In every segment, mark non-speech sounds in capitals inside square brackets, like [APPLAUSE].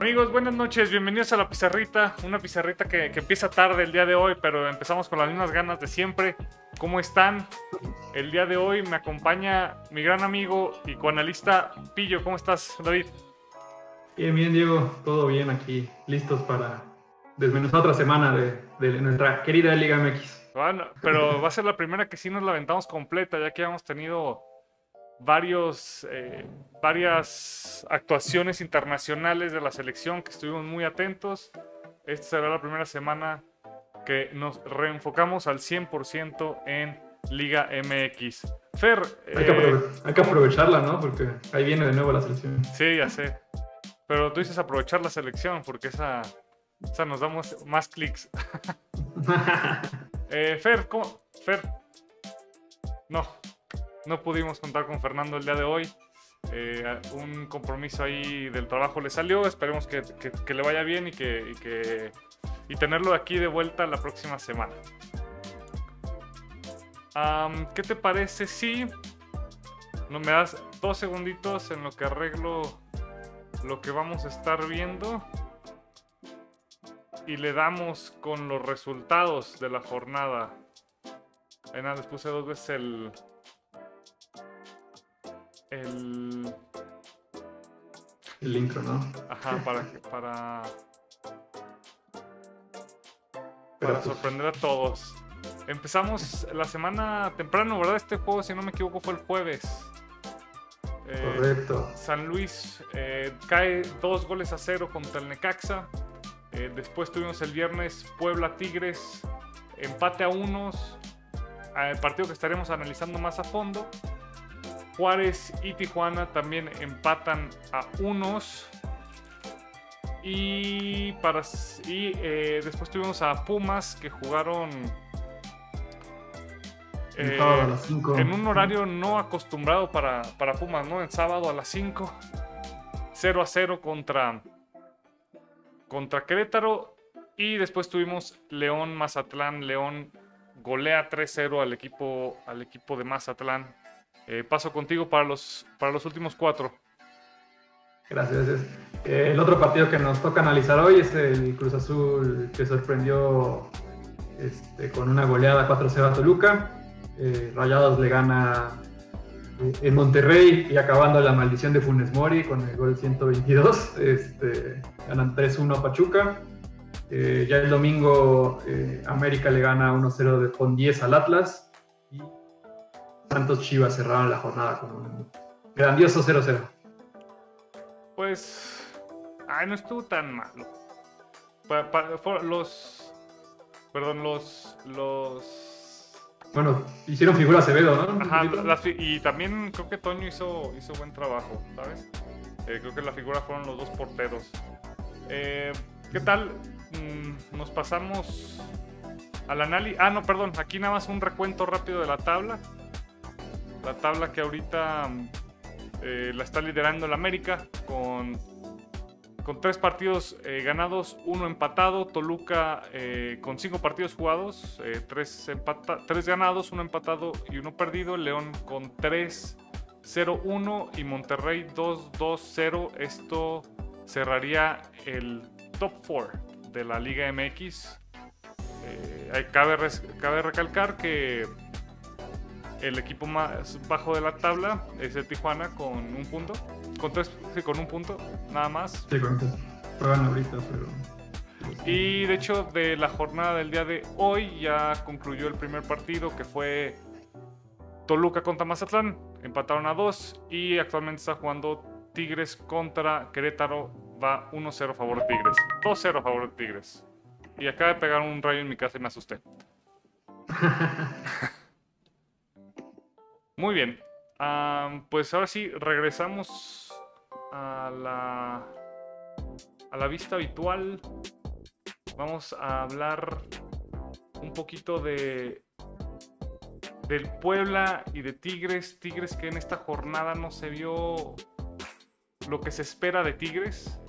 Amigos, buenas noches, bienvenidos a la pizarrita, una pizarrita que, empieza tarde el día de hoy, pero empezamos con las mismas ganas de siempre. ¿Cómo están? El día de hoy me acompaña mi gran amigo y coanalista Pillo. ¿Cómo estás, David? Bien, bien, Diego, todo bien aquí, listos para desmenuzar otra semana de, de nuestra querida Liga MX. Bueno, pero va a ser la primera que sí nos la aventamos completa, ya que hemos tenido varios, eh, varias actuaciones internacionales de la selección que estuvimos muy atentos. Esta será la primera semana que nos reenfocamos al 100% en Liga MX. Fer. Hay que, eh, aprovecharla, ¿no? Porque ahí viene de nuevo la selección. Sí, ya sé. Pero tú dices aprovechar la selección porque esa, esa nos damos más clics. [LAUGHS] eh, Fer, ¿cómo? Fer. No, no pudimos contar con Fernando el día de hoy. Eh, un compromiso ahí del trabajo le salió. Esperemos que, le vaya bien y que, y tenerlo aquí de vuelta la próxima semana. ¿Qué te parece si no me das dos segunditos en lo que arreglo lo que vamos a estar viendo y le damos con los resultados de la jornada? Ahí nada, les puse dos veces el, el... El intro, ¿no? Ajá, [LAUGHS] para... para... Para pues sorprender a todos. Empezamos la semana temprano, ¿verdad? Este juego, si no me equivoco, fue el jueves. Eh, Correcto. San Luis eh, cae dos goles a cero contra el Necaxa. Eh, después tuvimos el viernes Puebla Tigres, empate a unos. El partido que estaremos analizando más a fondo. Juárez y Tijuana también empatan a unos. Y, para, y eh, después tuvimos a Pumas que jugaron eh, en un horario no acostumbrado para, para, Pumas, ¿no? En sábado a las 5. 0 a 0 contra, contra Querétaro. Y después tuvimos León Mazatlán. León golea 3-0 al equipo, al equipo de Mazatlán. Eh, paso contigo para los, para los últimos cuatro. Gracias. Eh, el otro partido que nos toca analizar hoy es el Cruz Azul que sorprendió este, con una goleada 4-0 a Toluca. Eh, Rayados le gana en Monterrey y acabando la maldición de Funes Mori con el gol 122. Este, ganan 3-1 a Pachuca. ya el domingo América le gana 1-0 con 10 al Atlas. Santos Chivas cerraron la jornada con un grandioso 0-0. Pues. Ay, no estuvo tan malo. los. Perdón, los. Los. Bueno, hicieron figura Acevedo, ¿no? Ajá, y también creo que Toño hizo, hizo buen trabajo, ¿sabes? Eh, creo que la figura fueron los dos porteros. Eh, ¿Qué tal? Mm, nos pasamos al análisis. Ah, no, perdón. Aquí nada más un recuento rápido de la tabla la tabla que ahorita eh, la está liderando el América con, con tres partidos eh, ganados, uno empatado. Toluca eh, con cinco partidos jugados, tres, ganados, uno empatado y uno perdido. León con 3-0-1 y Monterrey 2-2-0. Esto cerraría el top 4 de la Liga MX. cabe, cabe recalcar que el equipo más bajo de la tabla es el Tijuana con un punto. Con tres, sí, con un punto, nada más. Sí, con juegan ahorita, pero. Y de hecho, de la jornada del día de hoy ya concluyó el primer partido que fue Toluca contra Mazatlán. Empataron a dos y actualmente está jugando Tigres contra Querétaro. Va 1-0 a favor de Tigres. 2-0 a favor de Tigres. Y acaba de pegar un rayo en mi casa y me asusté. [LAUGHS] Muy bien. pues ahora sí, regresamos a la, a la vista habitual. Vamos a hablar un poquito de del Puebla y de Tigres. Tigres que en esta jornada no se vio lo que se espera de Tigres.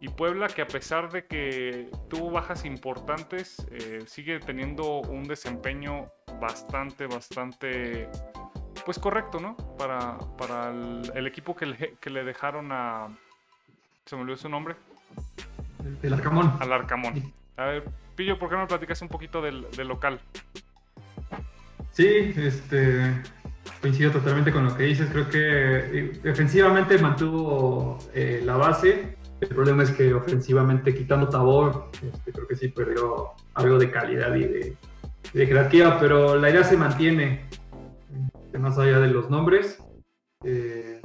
Y Puebla que a pesar de que tuvo bajas importantes, eh, sigue teniendo un desempeño bastante, bastante pues correcto, ¿no? Para, para el, equipo que le, que le, dejaron a... Se me olvidó su nombre. Del Arcamón. Al Arcamón. A ver, Pillo, ¿por qué no me platicas un poquito del, del local? Sí, este, coincido totalmente con lo que dices. Creo que defensivamente eh, mantuvo eh, la base. El problema es que ofensivamente, quitando Tabor, este, creo que sí perdió algo de calidad y de, jerarquía, pero la idea se mantiene, este, más allá de los nombres. Eh,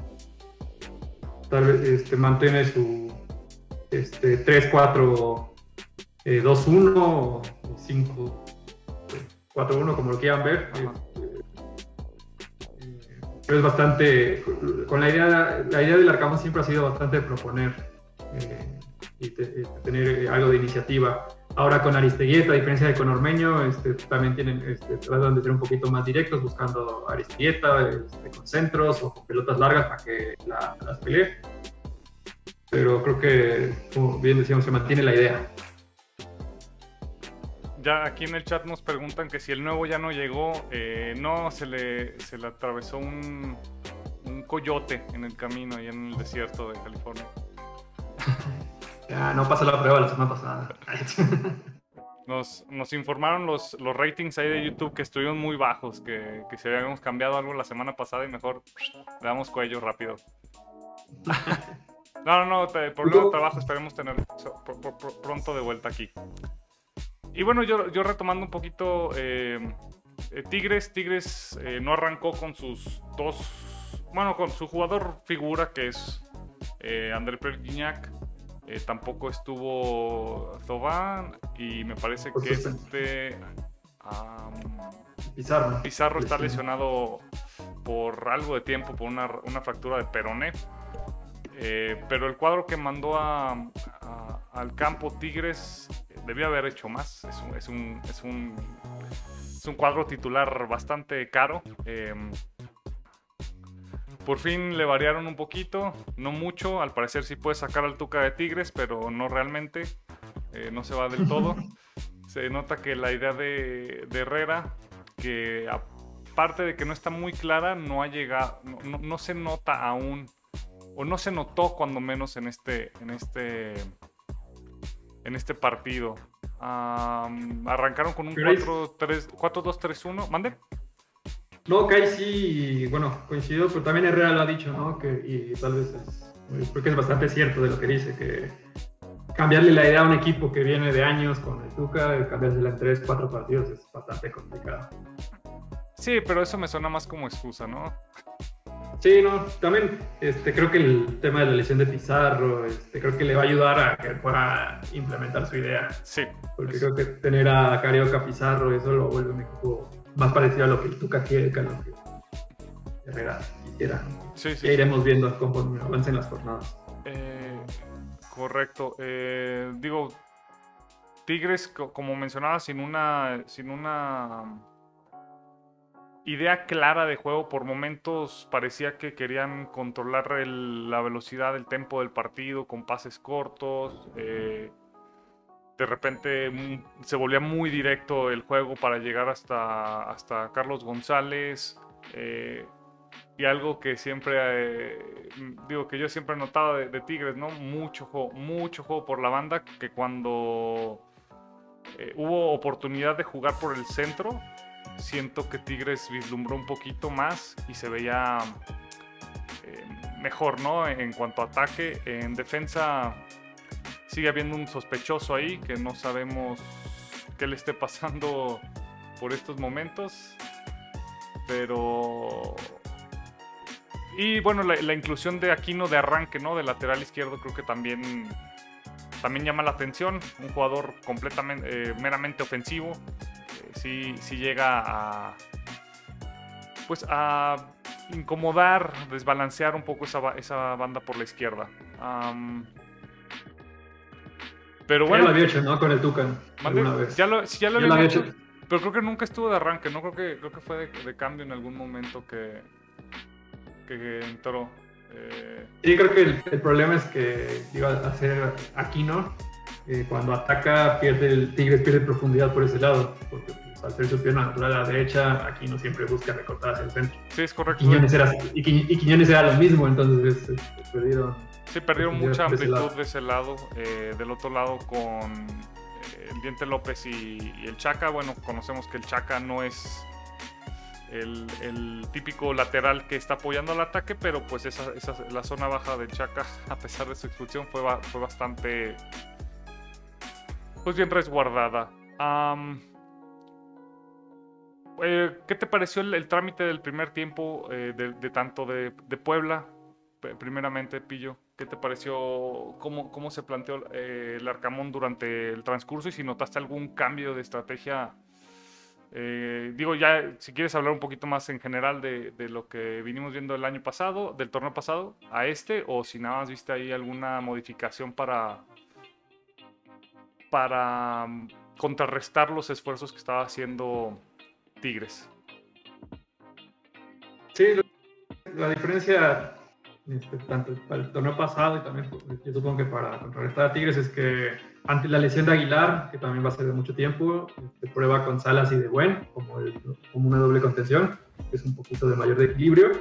tal vez este, mantiene su este, 3-4-2-1 o 5-4-1, como lo quieran ver es bastante, con la idea, la idea del Arcamón siempre ha sido bastante proponer eh, y tener algo de iniciativa. Ahora con Aristeguieta, a diferencia de con Ormeño, este, también tienen, este, tratan de ser un poquito más directos, buscando Aristeguieta este, con centros o con pelotas largas para que las pelee. Pero creo que, como bien decíamos, se mantiene la idea ya aquí en el chat nos preguntan que si el nuevo ya no llegó. Eh, no, se le, se le atravesó un, un coyote en el camino y en el desierto de California. [LAUGHS] Ya, no pasó la prueba la semana pasada. [LAUGHS] Nos, nos, informaron los, los ratings ahí de YouTube que estuvieron muy bajos, que, que si habíamos cambiado algo la semana pasada y mejor le damos cuello rápido. [LAUGHS] no, no, no, por el trabajo esperemos tener pronto de vuelta aquí. Y bueno, yo, yo retomando un poquito, eh, eh, Tigres, Tigres eh, no arrancó con sus dos, bueno, con su jugador figura que es André Perguignac, tampoco estuvo Zobán y me parece que este... Pizarro. Pizarro está lesionado por algo de tiempo, por una, una fractura de peroné. pero el cuadro que mandó al campo Tigres debió haber hecho más. Es un, es un, es un, es un cuadro titular bastante caro. Em, por fin le variaron un poquito, no mucho. Al parecer sí puede sacar al Tuca de Tigres, pero no realmente. Eh, no se va del todo. [LAUGHS] se nota que la idea de, de, Herrera, que aparte de que no está muy clara, no ha llegado, no, no se nota aún, o no se notó cuando menos en este, en este en este partido. arrancaron con un 4-2-3-1. ¿Mande? No, ahí sí, bueno, coincido, pero también Herrera lo ha dicho, ¿no? Que, y tal vez es, creo que es bastante cierto de lo que dice, que cambiarle la idea a un equipo que viene de años con el Tuca, cambiársela en 3, 4 partidos es bastante complicado. Sí, pero eso me suena más como excusa, ¿no? Sí, no, también este, creo que el tema de la lesión de Pizarro, este, creo que le va a ayudar a que pueda implementar su idea. Sí. Porque creo que tener a Carioca Pizarro, eso lo vuelve un equipo más parecido a lo que el Tuca quiere que a lo que Herrera quisiera. Sí, sí. Ya iremos viendo cómo avancen las jornadas. Eh, correcto. Eh, digo, Tigres, como mencionaba, sin una, sin una idea clara de juego. Por momentos parecía que querían controlar la velocidad, el tempo del partido con pases cortos. Eh, de repente mm, se volvía muy directo el juego para llegar hasta, hasta Carlos González. Eh, y algo que siempre, eh, digo que yo siempre he notado de, de, Tigres, ¿no? Mucho juego, mucho juego por la banda, que cuando hubo oportunidad de jugar por el centro, siento que Tigres vislumbró un poquito más y se veía eh, mejor, ¿no? En cuanto a ataque, en defensa sigue habiendo un sospechoso ahí que no sabemos qué le esté pasando por estos momentos, pero y bueno, la, inclusión de Aquino de arranque, ¿no? De lateral izquierdo creo que también también llama la atención, un jugador completamente eh, meramente ofensivo sí, llega a, pues a incomodar, desbalancear un poco esa, esa banda por la izquierda. Pero bueno. Ya lo había hecho, ¿no? Con el Tucan. Ya lo, ya lo, había hecho, Pero creo que nunca estuvo de arranque, ¿no? Creo que, creo que fue de, cambio en algún momento que, que entró. Eh. Sí, creo que el, problema es que iba a hacer Aquino. Eh, cuando ataca, pierde el Tigres pierde profundidad por ese lado. Porque al ser su pierna natural a la derecha, aquí no siempre busca recortar hacia el centro. Sí, es correcto. Quiñones era, y, Quiñones era lo mismo, entonces este, perdieron Sí, perdieron mucha amplitud de ese lado. Eh, del otro lado con eh, el Diente López y, el Chaca. Bueno, conocemos que el Chaca no es el, típico lateral que está apoyando al ataque, pero pues esa, la zona baja del Chaca, [LAUGHS] a pesar de su expulsión, fue, fue bastante pues bien resguardada. Eh, ¿Qué te pareció el, trámite del primer tiempo de, tanto de, de Puebla? Primeramente, Pillo. ¿Qué te pareció? ¿Cómo, cómo se planteó eh, el Arcamón durante el transcurso? Y si notaste algún cambio de estrategia. Eh, digo, ya, si quieres hablar un poquito más en general de, lo que vinimos viendo el año pasado, del torneo pasado, a este, o si nada más viste ahí alguna modificación para. para mm, contrarrestar los esfuerzos que estaba haciendo Tigres. Sí, la diferencia este, tanto para el torneo pasado y también pues, yo supongo que para contrarrestar a Tigres es que ante la lesión de Aguilar, que también va a ser de mucho tiempo, este, prueba con Salas y de Buen como, como una doble contención, que es un poquito de mayor equilibrio.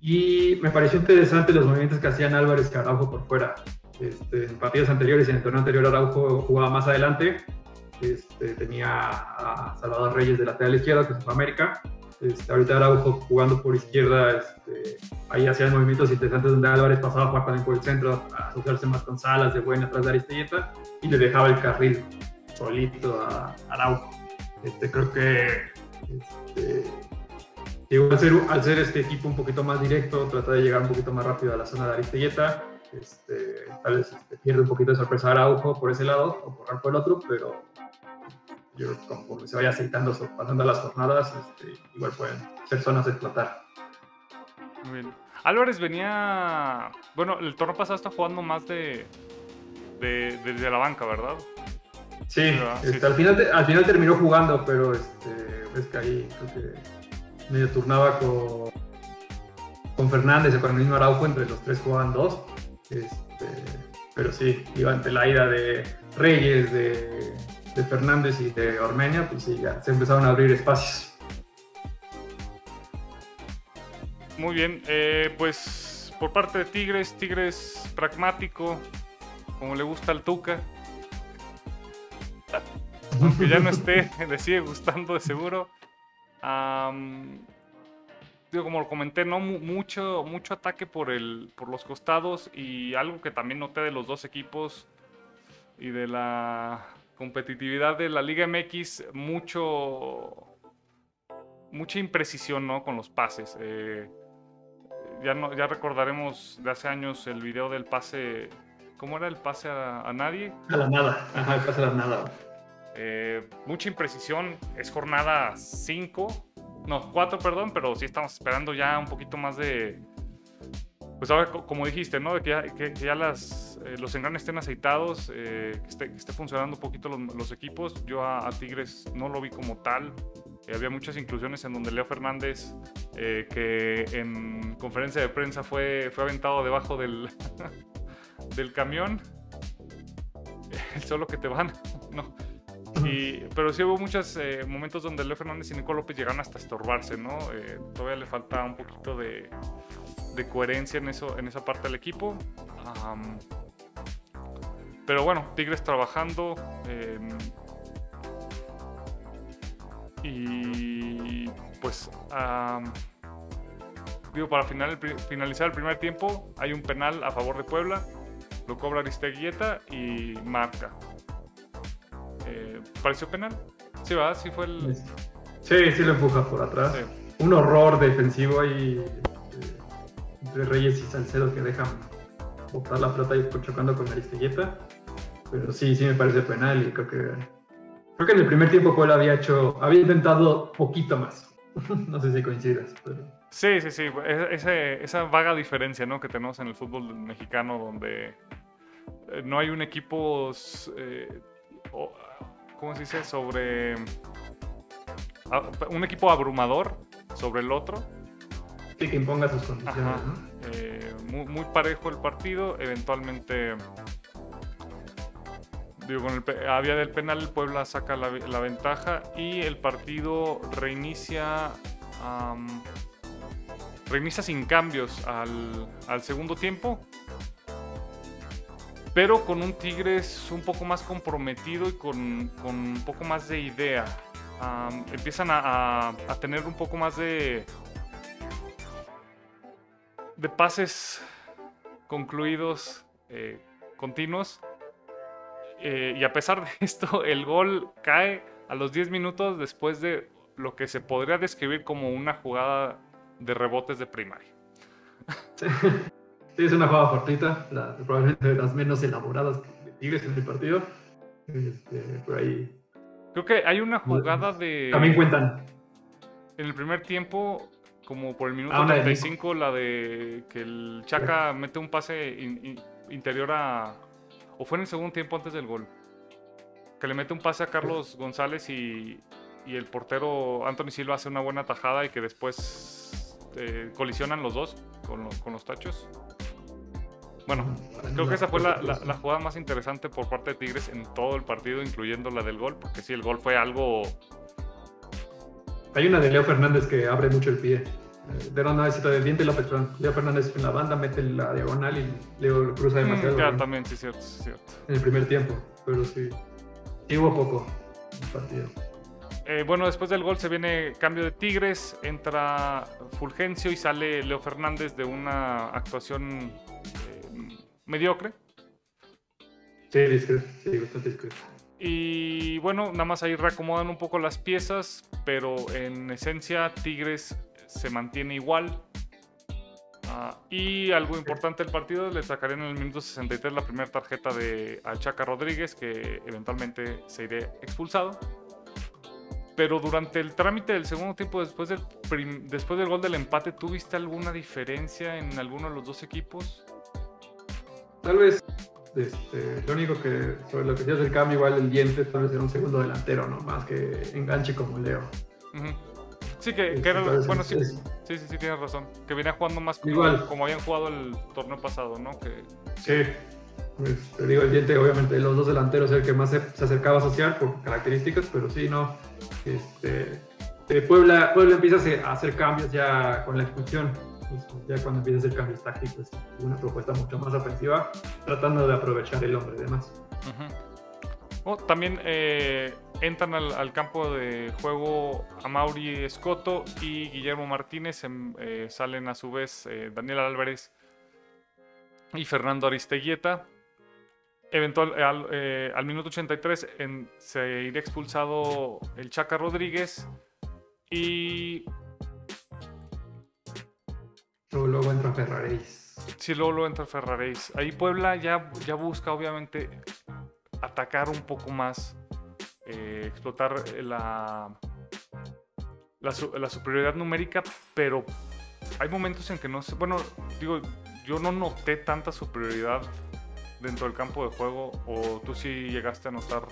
Y me pareció interesante los movimientos que hacían Álvarez y Araujo por fuera. Este, en partidos anteriores y en el torneo anterior Araujo jugaba más adelante. Este, tenía a Salvador Reyes de lateral izquierdo, que es América, este, ahorita Araujo jugando por izquierda, este, ahí hacían movimientos interesantes donde Álvarez pasaba a jugar también por el centro, a asociarse más con Salas de buena atrás de Aristelleta y le dejaba el carril solito a, Araujo. Este, creo que este, al, ser, al ser este equipo un poquito más directo, trata de llegar un poquito más rápido a la zona de Aristelleta. Este, tal vez este, pierde un poquito de sorpresa Araujo por ese lado o por el otro, pero yo conforme se vaya aceitando, pasando las jornadas, este, igual pueden ser zonas de explotar. Muy bien. Álvarez venía, bueno, el torneo pasado está jugando más de, de la banca, ¿verdad? Sí, este, Al, final, al final terminó jugando, pero este, es que ahí creo que medio turnaba con, con Fernández o con el mismo Araujo, entre los tres jugaban dos. Este, pero sí, iba ante la ida de Reyes, de de Fernández y de Ormeña, pues sí, ya se empezaron a abrir espacios. Muy bien, eh, pues por parte de Tigres, Tigres pragmático, como le gusta al Tuca. Aunque ya no esté, [LAUGHS] le sigue gustando de seguro. digo, como lo comenté, no mucho, mucho ataque por, el, por los costados y algo que también noté de los dos equipos y de la competitividad de la Liga MX, mucho, mucha imprecisión ¿no? con los pases. Eh, ya, no, ya recordaremos de hace años el video del pase. ¿Cómo era el pase a, nadie? A la nada, ajá, el pase a la nada. Eh, mucha imprecisión, es jornada 5, no, 4, perdón, pero sí estamos esperando ya un poquito más de, pues ahora, como dijiste, ¿no? Que ya, eh, los engranes estén aceitados, eh, que, esté, funcionando un poquito los, equipos. Yo a, Tigres no lo vi como tal. Eh, había muchas inclusiones en donde Leo Fernández, que en conferencia de prensa fue, fue aventado debajo del, [LAUGHS] del camión. [LAUGHS] Solo que te van, [LAUGHS] ¿no? pero sí hubo muchos momentos donde Leo Fernández y Nico López llegaron hasta estorbarse, ¿no? todavía le falta un poquito de, de coherencia en, eso, en esa parte del equipo. pero bueno, Tigres trabajando. Em, y pues, digo, para finalizar el primer tiempo, hay un penal a favor de Puebla. Lo cobra Aristeguieta y marca. Eh, ¿Pareció penal? Sí, va, sí fue el. Sí, sí lo empuja por atrás. Un horror defensivo ahí entre Reyes y Salcedo que dejan botar la flota y chocando con Aristelleta. Pero sí, sí me parece penal y creo que creo que en el primer tiempo Puebla había hecho, había intentado poquito más. [LAUGHS] no sé si coincidas, pero... Sí, sí, sí. esa vaga diferencia ¿no? que tenemos en el fútbol mexicano donde eh, no hay un equipo, eh, ¿cómo se dice? Sobre... Un equipo abrumador sobre el otro que imponga sus condiciones. Eh, muy, parejo el partido, eventualmente. Digo, con el, a vía del penal, el Puebla saca la, ventaja y el partido reinicia. reinicia sin cambios al, segundo tiempo. pero con un Tigres un poco más comprometido y con, con un poco más de idea. Empiezan a, a- a tener un poco más de, de pases concluidos eh, continuos. Eh, y a pesar de [LAUGHS] esto, el gol cae a los 10 minutos después de lo que se podría describir como una jugada de rebotes de primaria. Sí, [LAUGHS] es una jugada fortuita, la- probablemente de las menos elaboradas de Tigres en el partido. Este, por ahí Creo que hay una jugada de... también cuentan. En el primer tiempo, como por el minuto Ah, una de 35, la de que el Chaca mete un pase in- in- interior a... O fue en el segundo tiempo antes del gol. Que le mete un pase a Carlos González y, y el portero Anthony Silva hace una buena tajada y que después eh, colisionan los dos con, lo- con los tachos. Bueno, creo que esa fue la, la- la jugada más interesante por parte de Tigres en todo el partido, incluyendo la del gol, porque sí, el gol fue algo Hay una de Leo Fernández que abre mucho el pie. Eh, De no, es de Diente López, perdón. Leo Fernández en la banda mete la diagonal y Leo lo cruza demasiado Mm, ya, bien también, sí, cierto, sí, cierto. en el primer tiempo. Pero sí, sí hubo poco en el partido. Eh, bueno, después del gol se viene cambio de Tigres, entra Fulgencio y sale Leo Fernández de una actuación eh, mediocre. Sí, discreto, sí, bastante discreto. Y bueno, nada más ahí reacomodan un poco las piezas, pero en esencia Tigres se mantiene igual. Ah, y algo importante del partido, le sacarían en el minuto 63 la primera tarjeta de a Chaca Rodríguez, que eventualmente se iría expulsado. Pero durante el trámite del segundo tiempo, después del, prim- después del gol del empate, ¿tuviste alguna diferencia en alguno de los dos equipos? Tal vez este, lo único que sobre lo que del cambio, igual el diente, tal vez era un segundo delantero, ¿no? Más que enganche como Leo. Sí, que, que era... Entonces, Bueno, sí, es- Sí, sí, sí, tienes razón. Que venía jugando más como, Igual. como habían jugado el torneo pasado, ¿no? Que, Sí. Pues, te digo, el diente, obviamente, los dos delanteros, el que más se, se acercaba a asociar por características, pero sí, no. Este, eh, Puebla, Puebla empieza a hacer cambios ya con la expulsión. Pues, ya cuando empieza a hacer cambios tácticos, una propuesta mucho más ofensiva, tratando de aprovechar el hombre, además. Oh, también eh, entran al, al campo de juego Amauri Escoto y Guillermo Martínez. em, eh, salen a su vez eh, Daniel Álvarez y Fernando Aristeguieta. Eventual, al, eh, al minuto 83 en- se iría expulsado el Chaca Rodríguez y Luego, entra Ferraréis. Sí, luego, luego entra Ferraréis. Ahí Puebla ya, ya busca, obviamente, atacar un poco más, eh, explotar la, la, su- la superioridad numérica, pero hay momentos en que no sé. Bueno, digo, yo no noté tanta superioridad dentro del campo de juego, o tú sí llegaste a notar.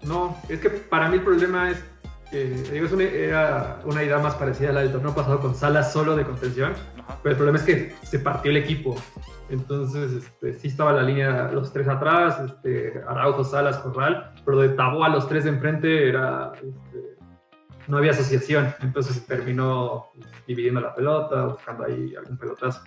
No, es que para mí el problema es es una, era una idea más parecida a la del torneo pasado con Salas solo de contención, Ajá. pero el problema es que se partió el equipo. Entonces, este, sí estaba la línea, los tres atrás, este, Araujo, Salas, Corral, pero de Tabó a los tres de enfrente era, este, no había asociación. Entonces se terminó dividiendo la pelota, buscando ahí algún pelotazo.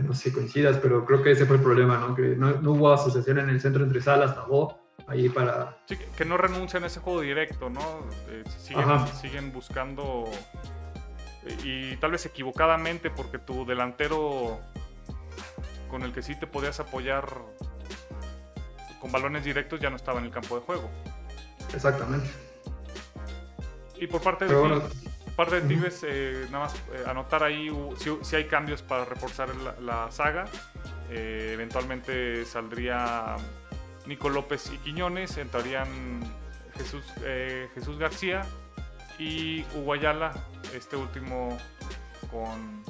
No sé si coincidas, pero creo que ese fue el problema, ¿no? Que no, no hubo asociación en el centro entre Salas, Tabó, ahí para Sí, que- no renuncian a ese juego directo, ¿no? Eh, siguen, buscando y tal vez equivocadamente porque tu delantero con el que sí te podías apoyar con balones directos ya no estaba en el campo de juego. Exactamente. Y por parte de, bueno, parte de. Tigres, eh, nada más eh, anotar ahí si, si hay cambios para reforzar la, la saga. Eh, eventualmente saldría Nico López y Quiñones, entrarían Jesús, eh, Jesús García y Hugo Ayala, este último con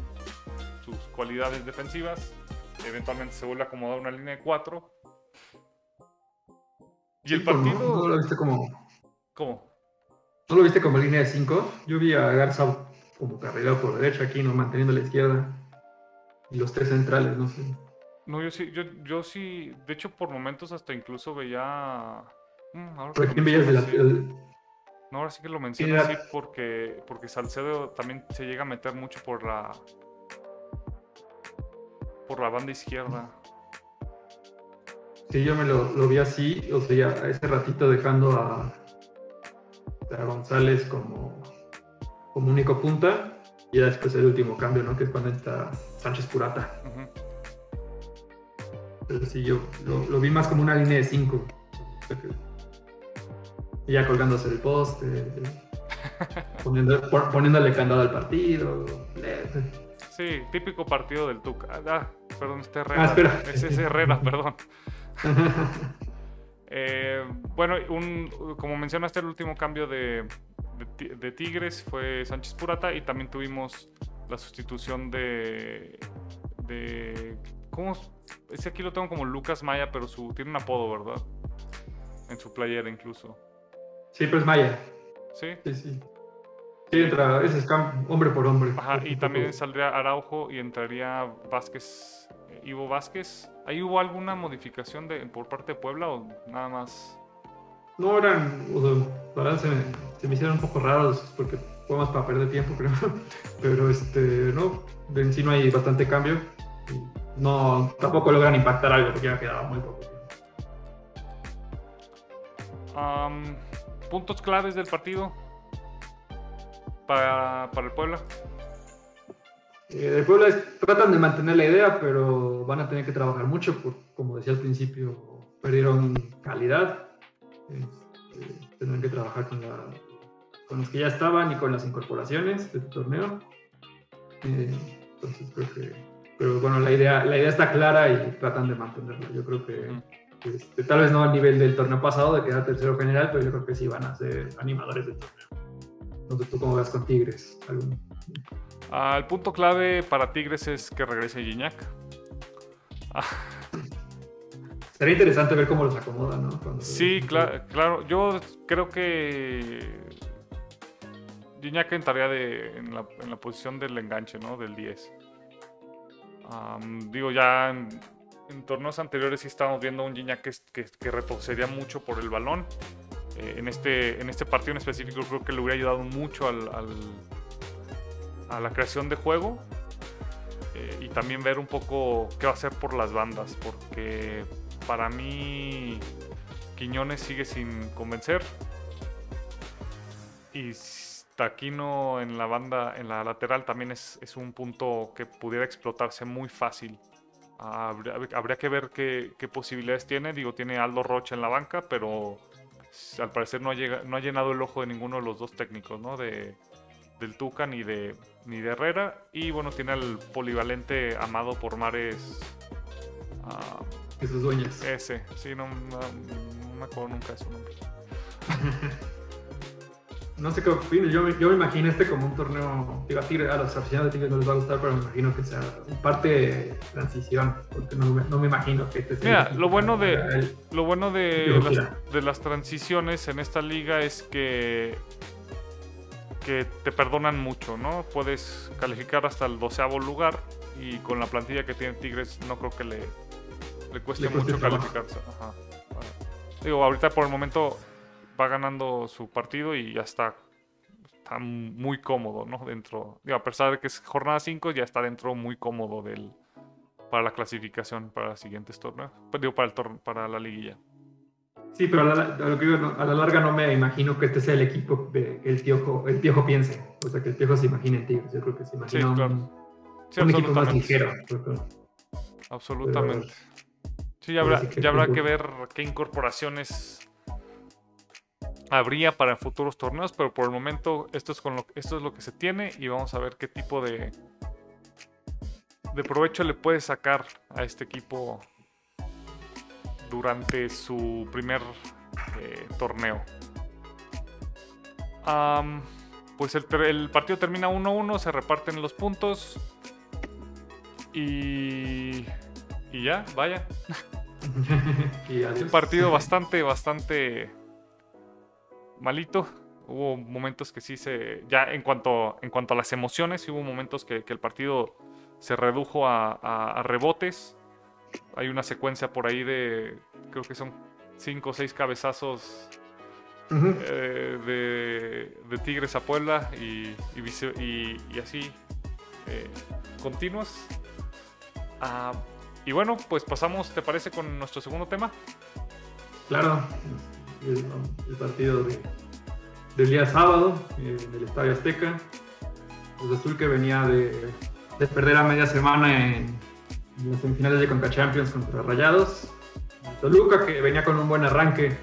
sus cualidades defensivas. Eventualmente se vuelve a acomodar una línea de cuatro. Y el partido... ¿No lo viste como, ¿Cómo? ¿no lo viste como línea de 5? Yo vi a Garza como carrilero por derecha aquí, ¿no? Manteniendo la izquierda. Y los tres centrales, no sé. No, yo sí, yo, yo sí, de hecho por momentos hasta incluso veía... Mm, ahora ¿Por quién veías de la, el- No, ahora sí que lo menciono así porque, porque Salcedo también se llega a meter mucho por la... Por la banda izquierda. Sí, yo me lo, lo vi así, o sea, ese ratito dejando a, a González como, como único punta y después el último cambio, ¿no? Que es cuando está Sánchez Purata. Pero sí, yo lo, vi más como una línea de cinco. Y ya colgándose el poste, [LAUGHS] poniéndole candado al partido. Sí, típico partido del Tuca. Ah, perdón, este Herrera. Ah, es, es Herrera, [LAUGHS] perdón. [LAUGHS] Eh, bueno, un, como mencionaste, el último cambio de, de, Tigres fue Sánchez Purata y también tuvimos la sustitución de. de ¿Cómo? Ese aquí lo tengo como Lucas Maya, pero su, tiene un apodo, ¿verdad? En su playera incluso. Sí, pero es Maya. Sí. Sí, sí. Sí, entra, ese es hombre por hombre. Ajá, y también saldría Araujo y entraría Vázquez, Ivo Vázquez. ¿Ahí hubo alguna modificación de, por parte de Puebla o nada más? No, eran, o sea, se, se, me hicieron un poco raros porque fue más para perder tiempo, [LAUGHS] creo. Pero este, no, en sí no hay bastante cambio. No, tampoco logran impactar algo porque ya quedaba muy poco tiempo. puntos claves del partido para, para el Puebla? Eh, el Puebla tratan de mantener la idea, pero van a tener que trabajar mucho, porque, como decía al principio, perdieron calidad. Este, tendrán que trabajar con, con los que ya estaban y con las incorporaciones de este torneo. Eh, entonces creo que... Pero bueno, la idea, la idea está clara y tratan de mantenerla. Yo creo que... Este, tal vez no al nivel del torneo pasado de quedar tercero general, pero yo creo que sí van a ser animadores del torneo. Sé tú cómo vas con Tigres. el punto clave para Tigres es que regrese Gignac. Ah. Sería interesante ver cómo los acomoda, ¿no? sí, claro. Yo creo que Gignac entraría de, en, la, posición del enganche, ¿no? Del 10. Digo, ya en, torneos anteriores sí estábamos viendo un Gignac que, que, que mucho por el balón. Eh, en, este, en este partido en específico creo que le hubiera ayudado mucho al, a la creación de juego eh, y también ver un poco qué va a hacer por las bandas, porque para mí Quiñones sigue sin convencer y Taquino en la banda, en la lateral también es, es un punto que pudiera explotarse muy fácil. habría, que ver qué, qué, posibilidades tiene. Digo, tiene Aldo Rocha en la banca, pero al parecer no ha, no ha llenado el ojo de ninguno de los dos técnicos, ¿no? De, del Tuca ni de, ni de Herrera. Y bueno, tiene al polivalente amado por Mares. Uh, Esos dueños. Ese, sí, no, no me acuerdo nunca de su nombre. [LAUGHS] no sé qué opino. Yo, yo me imagino este como un torneo. Digo, a, a los aficionados de Tigres no les va a gustar, pero me imagino que sea parte de transición. Porque no, no me imagino que este sea. Mira, lo bueno de, lo bueno de las, de las transiciones en esta liga es que que te perdonan mucho, ¿no? Puedes calificar hasta el doceavo lugar y con la plantilla que tiene Tigres no creo que le, le cueste mucho calificarse. Ajá. Digo, ahorita por el momento va ganando su partido y ya está, está muy cómodo, ¿no? Dentro, digo, a pesar de que es jornada 5, ya está dentro muy cómodo del, para la clasificación para los siguientes torneos, pues, digo, para, el para la liguilla. Sí, pero a la, a la, larga no me imagino que este sea el equipo que el piojo, el piojo piense. O sea, que el piojo se imagine en Tigres. Yo creo que se imagina un, equipo más ligero. Absolutamente. sí, ya habrá, ya habrá que ver qué incorporaciones habría para futuros torneos, pero por el momento esto es, con lo, esto es lo que se tiene y vamos a ver qué tipo de, de provecho le puede sacar a este equipo durante su primer eh, torneo. pues el, el, partido termina 1-1, se reparten los puntos y, y ya, vaya. [LAUGHS] Un partido bastante, bastante malito. Hubo momentos que sí se. Ya en cuanto, en cuanto a las emociones, hubo momentos que, el partido se redujo a, rebotes. Hay una secuencia por ahí de. Creo que son cinco o seis cabezazos eh, de, Tigres a Puebla y, y, así eh, continuos. Ah, Y bueno, pues pasamos, ¿te parece, con nuestro segundo tema? Claro, el, partido del día sábado en el Estadio Azteca. Cruz Azul que venía de, perder a media semana en, las semifinales de Conca Champions contra Rayados. Toluca que venía con un buen arranque.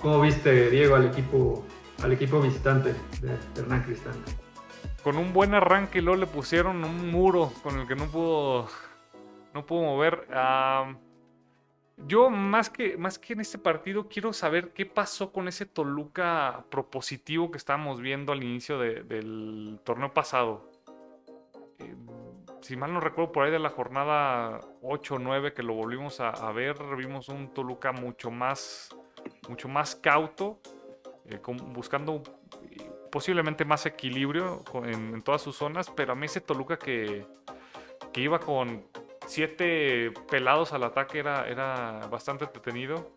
¿Cómo viste, Diego, al equipo, al equipo visitante de Hernán Cristán? Con un buen arranque luego le pusieron un muro con el que no pudo, no pudo mover. Yo más que, más que en este partido quiero saber qué pasó con ese Toluca propositivo que estábamos viendo al inicio del torneo pasado. Eh, si mal no recuerdo, por ahí de la jornada 8 o 9 que lo volvimos a, ver, vimos un Toluca mucho más, mucho más cauto, eh, buscando posiblemente más equilibrio en, todas sus zonas, pero a mí ese Toluca que, iba con siete pelados al ataque era, era bastante entretenido.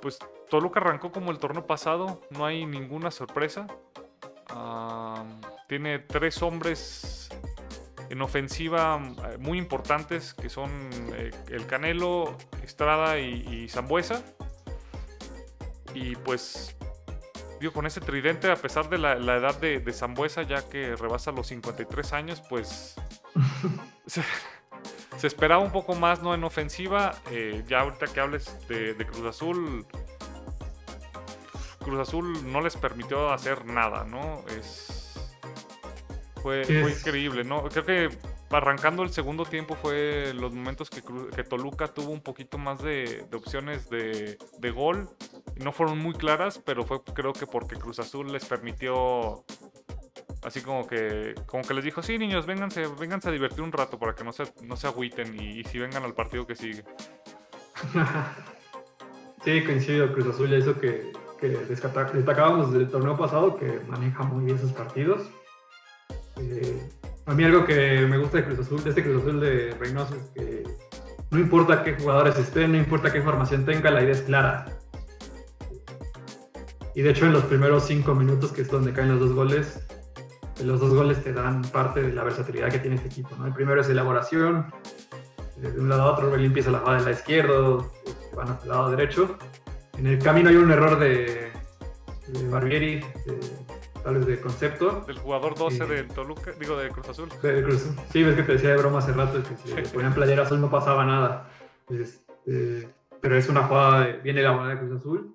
pues Toluca arrancó como el torneo pasado, no hay ninguna sorpresa. tiene tres hombres en ofensiva muy importantes que son eh, el Canelo, Estrada y, Zambuesa. Y pues digo, con ese tridente, a pesar de la, edad de, de, Zambuesa, ya que rebasa los 53 años, pues se, esperaba un poco más, ¿no? En ofensiva, eh, ya ahorita que hables de, Cruz Azul, Cruz Azul no les permitió hacer nada, ¿no? Es, fue, increíble, ¿no? Creo que arrancando el segundo tiempo fue los momentos que, que Toluca tuvo un poquito más de, de opciones de, de gol no fueron muy claras, pero fue creo que porque Cruz Azul les permitió así como que como que les dijo, "Sí, niños, vénganse, vénganse a divertir un rato para que no se no se agüiten y, si vengan al partido que sigue." [LAUGHS] sí, coincido, Cruz Azul ya hizo que, que destacábamos del torneo pasado que maneja muy bien sus partidos. Eh, a mí algo que me gusta de Cruz Azul, de este Cruz Azul de Reynoso es que no importa qué jugadores estén, no importa qué formación tenga, la idea es clara y de hecho en los primeros cinco minutos, que es donde caen los dos goles, los dos goles te dan parte de la versatilidad que tiene este equipo. ¿no? El primero es elaboración, de un lado a otro, Orbelín empieza la jugada del lado izquierdo, van al lado derecho. En el camino hay un error de, de Barbieri, tal vez de concepto. Del jugador 12 de Toluca, digo de Cruz Azul. De Cruz Sí, ves que te decía de broma hace rato, que si [LAUGHS] ponían playera azul no pasaba nada. Este, pero es una jugada bien elaborada de Cruz Azul.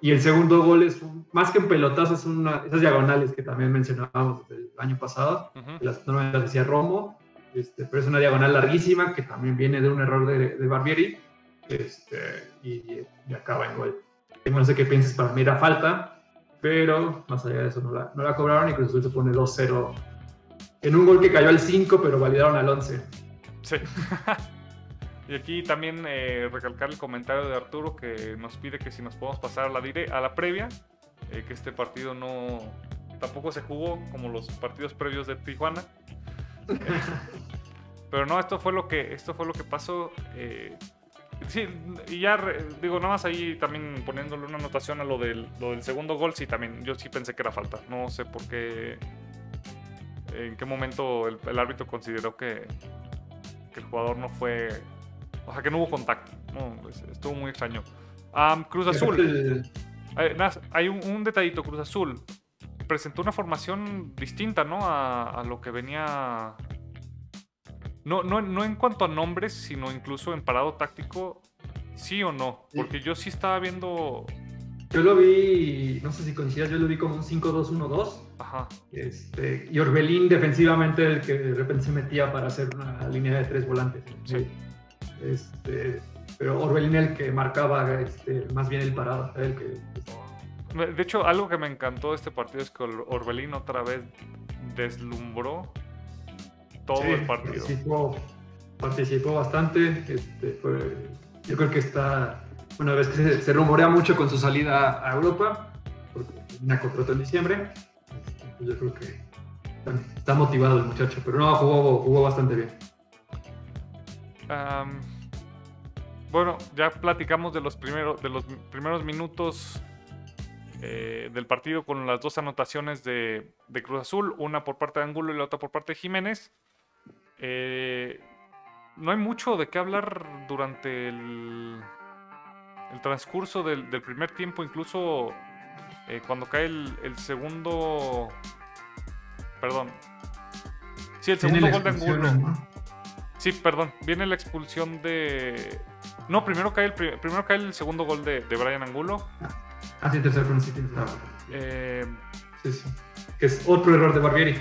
Y el segundo gol es más que un pelotazo, es una, esas diagonales que también mencionábamos el año pasado, las, normalmente las decía Romo, este, pero es una diagonal larguísima que también viene de un error de, de Barbieri este, y, acaba en gol. No sé qué piensas, para mí era falta, pero más allá de eso no la, no la cobraron y Cruz Azul se pone 2-0 en un gol que cayó al 5, pero validaron al 11. Sí. [LAUGHS] Y aquí también eh, recalcar el comentario de Arturo que nos pide que si nos podemos pasar a la, a la previa, eh, que este partido no tampoco se jugó como los partidos previos de Tijuana. [LAUGHS] pero no, esto fue lo que, esto fue lo que pasó. Eh, sí, y ya digo, nada más ahí también poniéndole una anotación a lo del, lo del segundo gol, sí, también yo sí pensé que era falta. No sé por qué, en qué momento el, árbitro consideró que el jugador no fue o sea, que no hubo contacto. Pues, estuvo muy extraño. Cruz Azul. Eh, hay un, detallito, Cruz Azul. Presentó una formación distinta, ¿no? A, lo que venía... No, no, no en cuanto a nombres, sino incluso en parado táctico, sí o no. Porque yo sí estaba viendo... Yo lo vi, no sé si coincidas, yo lo vi como un 5-2-1-2. Ajá. Este, y Orbelín defensivamente el que de repente se metía para hacer una línea de tres volantes. Sí. Este, pero Orbelín el que marcaba este, más bien el parado. El que, de hecho, algo que me encantó de este partido es que Orbelín otra vez deslumbró todo el partido. Participó, bastante. Este, yo creo que está, una vez que se, rumorea mucho con su salida a Europa, porque una contrato en diciembre, este, yo creo que está, motivado el muchacho, pero no, jugó, jugó bastante bien bueno, ya platicamos de los primeros, de los primeros minutos eh, del partido con las dos anotaciones de, Cruz Azul, una por parte de Angulo y la otra por parte de Jiménez. Eh, no hay mucho de qué hablar durante el, el transcurso del, primer tiempo, incluso eh, cuando cae el, segundo... Perdón. Sí, el segundo gol de Angulo. Sí, perdón. Viene la expulsión de... No, primero cae el, primero cae el segundo gol de, de Brian Angulo. Ah, sí, tercer principio. Eh, sí, sí. Que es otro error de Barbieri.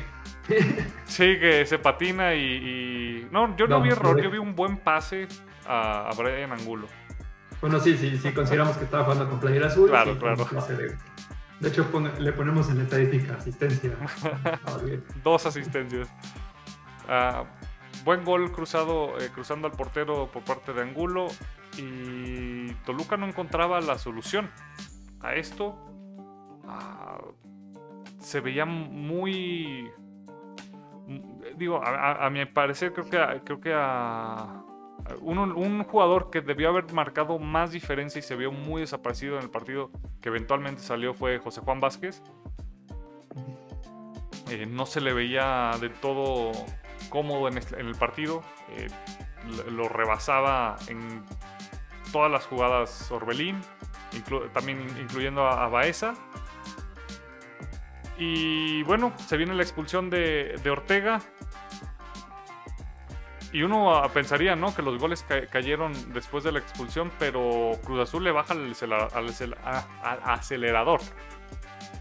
[LAUGHS] sí, que se patina y. No, yo no, vi error, yo vi un buen pase a, a Brian Angulo. Bueno, sí, sí, sí, consideramos que estaba jugando con playera azul. Claro, claro. De, hecho, le ponemos en la estadística asistencia. [LAUGHS] Dos asistencias. Ah, buen gol cruzado, eh, cruzando al portero por parte de Angulo. Y Toluca no encontraba la solución a esto. Ah, se veía muy digo, a, mi parecer creo que, creo que a, un, jugador que debió haber marcado más diferencia y se vio muy desaparecido en el partido que eventualmente salió fue José Juan Vázquez. Eh, no se le veía de todo cómodo en, el partido. Eh, lo rebasaba en todas las jugadas Orbelín, también incluyendo a Baeza. Y bueno, se viene la expulsión de, Ortega. Y uno pensaría, ¿no? Que los goles cayeron después de la expulsión, pero Cruz Azul le baja al, acelerador.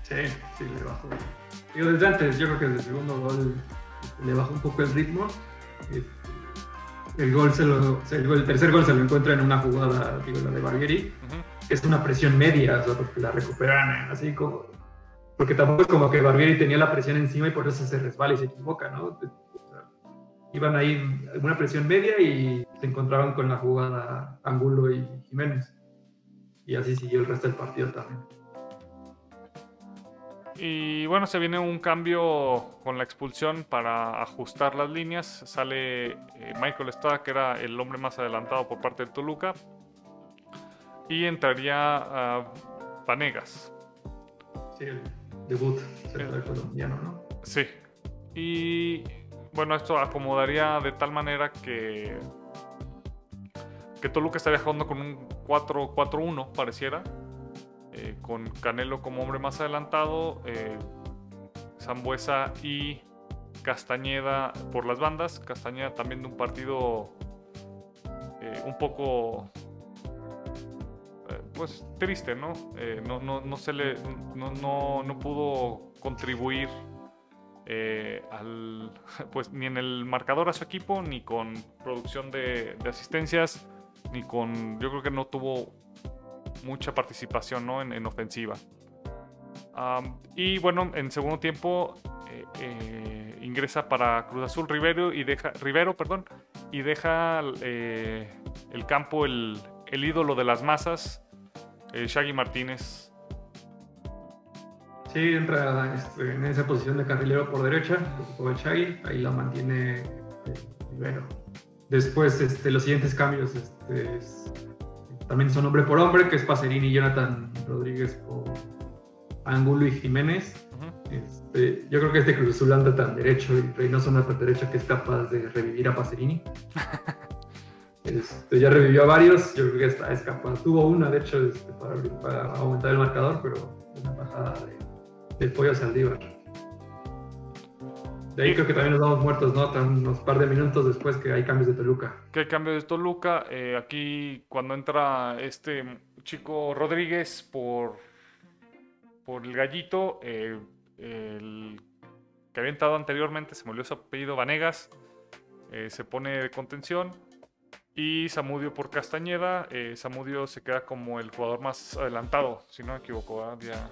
Sí, sí, le bajó. Digo, desde antes, yo creo que desde el segundo gol le bajó un poco el ritmo. El, gol se lo, el, tercer gol se lo encuentra en una jugada, digo, la de Barbieri, es una presión media, o sea, porque la recuperan así como porque tampoco es como que Barbieri tenía la presión encima y por eso se resbala y se equivoca, ¿no? iban ahí una presión media y se encontraban con la jugada Angulo y Jiménez. Y así siguió el resto del partido también. Y bueno, se viene un cambio con la expulsión para ajustar las líneas. Sale eh, Michael Estrada, que era el hombre más adelantado por parte del Toluca. Y entraría a Vanegas. Sí, debut central colombiano, ¿no? Sí. Y bueno, esto acomodaría de tal manera que que Toluca estaría jugando con un 4-4-1, pareciera. Eh, con Canelo como hombre más adelantado, eh, y Castañeda por las bandas. Castañeda también de un partido eh, un poco pues triste, ¿no? Eh, no, no, no, se le, no, no, no pudo contribuir eh, al, [LAUGHS] pues ni en el marcador a su equipo, ni con producción de, asistencias, ni con, yo creo que no tuvo mucha participación ¿no? en, ofensiva. y bueno, en segundo tiempo eh, ingresa para Cruz Azul Rivero y deja, Rivero perdón, y deja el campo el, ídolo de las masas, eh, Shaggy Martínez. Sí, entra este, en esa posición de carrilero por derecha, el Shaggy, ahí la mantiene Rivero. Eh, Después, este, los siguientes cambios este, también son hombre por hombre, que es Pacerini y Jonathan Rodríguez por Angulo y Jiménez. Este, yo creo que este Cruz Azul anda tan derecho y Reynoso anda tan derecho que es capaz de revivir a Pacerini. [LAUGHS] Este, ya revivió a varios, yo creo que está escapado. Tuvo una, de hecho, este, para, aumentar el marcador, pero una bajada de, del pollo Saldívar. De ahí creo que también nos damos muertos, ¿no? unos par de minutos después que hay cambios de Toluca. Que hay cambios de Toluca. Eh, aquí, cuando entra este chico Rodríguez por, por el gallito, eh, el que había entrado anteriormente, se murió su apellido Vanegas, eh, se pone de contención y Samudio por Castañeda. Samudio se queda como el jugador más adelantado, si no me equivoco. Ya,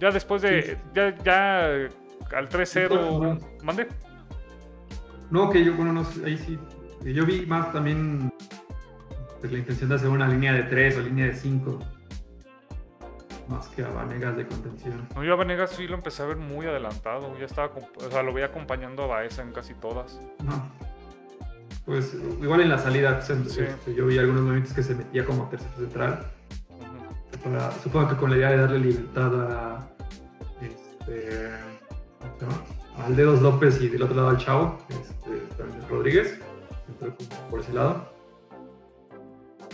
ya después de. Ya, ya al 3-0. ¿Mande? No, que yo, bueno, no ahí sí. Yo vi más también pues, la intención de hacer una línea de 3 o línea de 5. Más que a Vanegas de contención. No, yo a Vanegas sí lo empecé a ver muy adelantado. Ya estaba, o sea, lo veía acompañando a Baeza en casi todas. No pues igual en la salida este, yo vi algunos momentos que se metía como tercer central. supongo que con la idea de darle libertad a este, al Dedos López y del otro lado al Chavo, este, Rodríguez, por ese lado.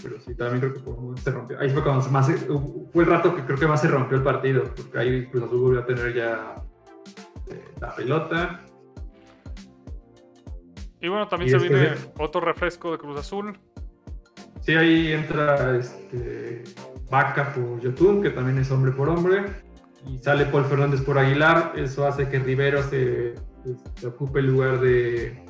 Pero sí, también creo que se rompió. Ahí fue cuando más fue el rato que creo que más se rompió el partido, porque ahí Cruz Azul volvió a tener ya eh, la pelota. Y bueno, también se viene otro refresco de Cruz Azul. Sí, ahí entra este, Vaca por Yotun, que también es hombre por hombre. Y sale Paul Fernández por Aguilar. Eso hace que Rivero se, se ocupe el lugar de,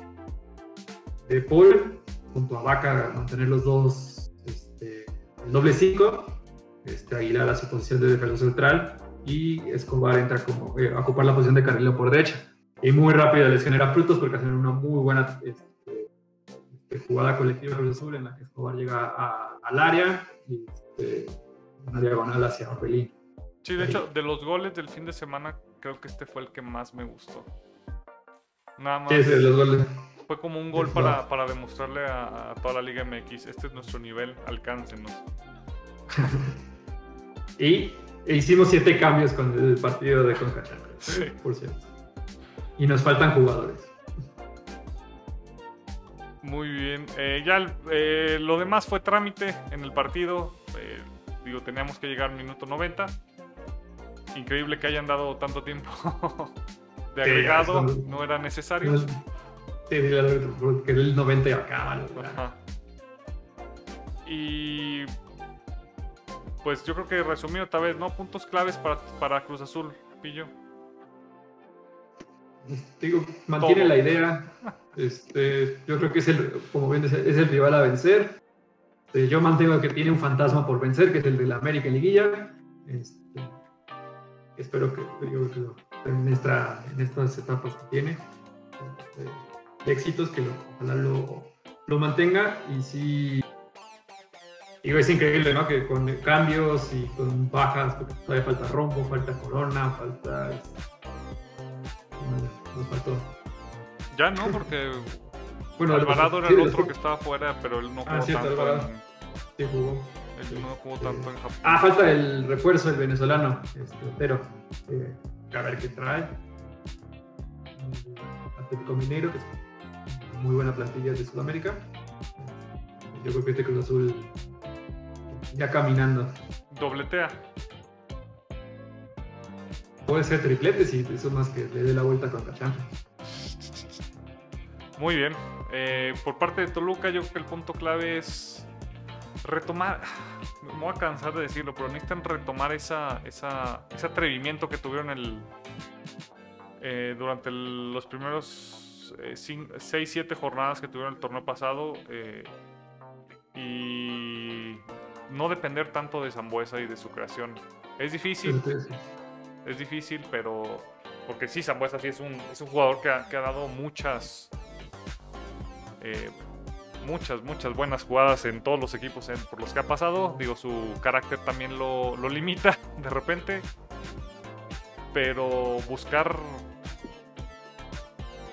de Paul, junto a Vaca, mantener los dos este, el doble 5. Este, Aguilar a su posición de defensa central y Escobar entra como eh, a ocupar la posición de carrilero por derecha. Y muy rápido les genera frutos porque hacen una muy buena este, este, jugada colectiva Cruz Azul en la que Escobar llega al área y este, una diagonal hacia Orbelín. Sí, de hecho, de los goles del fin de semana, creo que este fue el que más me gustó. Nada más. Sí, los goles. Fue como un gol para, para demostrarle a, toda la Liga MX, este es nuestro nivel, alcáncenos. [LAUGHS] y hicimos siete cambios con el partido de Concacaf, [LAUGHS] sí. por cierto. Y nos faltan jugadores. Muy bien. Eh, ya eh, lo demás fue trámite en el partido. Eh, digo, teníamos que llegar al minuto 90. Increíble que hayan dado tanto tiempo [LAUGHS] de agregado. no era necesario. Sí, que el 90 y acá. Y pues yo creo que resumido tal vez, ¿no? Puntos claves para, para Cruz Azul, Pillo. Digo, mantiene la idea. [LAUGHS] Este, yo creo que es el, como bien es el rival a vencer. Este, yo mantengo que tiene un fantasma por vencer, que es el de la América Liguilla. Este, espero que, en, esta, en estas etapas que tiene, este, éxitos, que ojalá lo, lo mantenga. Y sí, Digo, es increíble, ¿no? Que con cambios y con bajas, porque todavía falta rombo, falta corona, falta. Nos faltó. Ya no, porque. Bueno, Alvarado era el otro que estaba fuera, pero él no ah, jugó tanto. En... Sí, jugó. Él no jugó tanto en Japón. Ah, falta el refuerzo, el venezolano, este, pero eh, a ver qué trae. Atlético Mineiro, que es muy buena plantilla de Sudamérica. Yo creo que este Cruz Azul ya caminando. Dobletea. Puede ser triplete si eso más que le dé la vuelta con Cachán. Muy bien. Eh, por parte de Toluca, yo creo que el punto clave es retomar. Me voy a cansar de decirlo, pero necesitan retomar esa, esa ese atrevimiento que tuvieron el, eh, durante los primeros 6-7 eh, jornadas que tuvieron el torneo pasado. y no depender tanto de Zambuesa y de su creación. Es difícil. Es difícil, pero. Porque sí, Zambuesa sí es un, es un jugador que ha, dado muchas. Muchas, muchas buenas jugadas en todos los equipos por los que ha pasado. Digo, su carácter también lo, lo limita de repente. Pero buscar.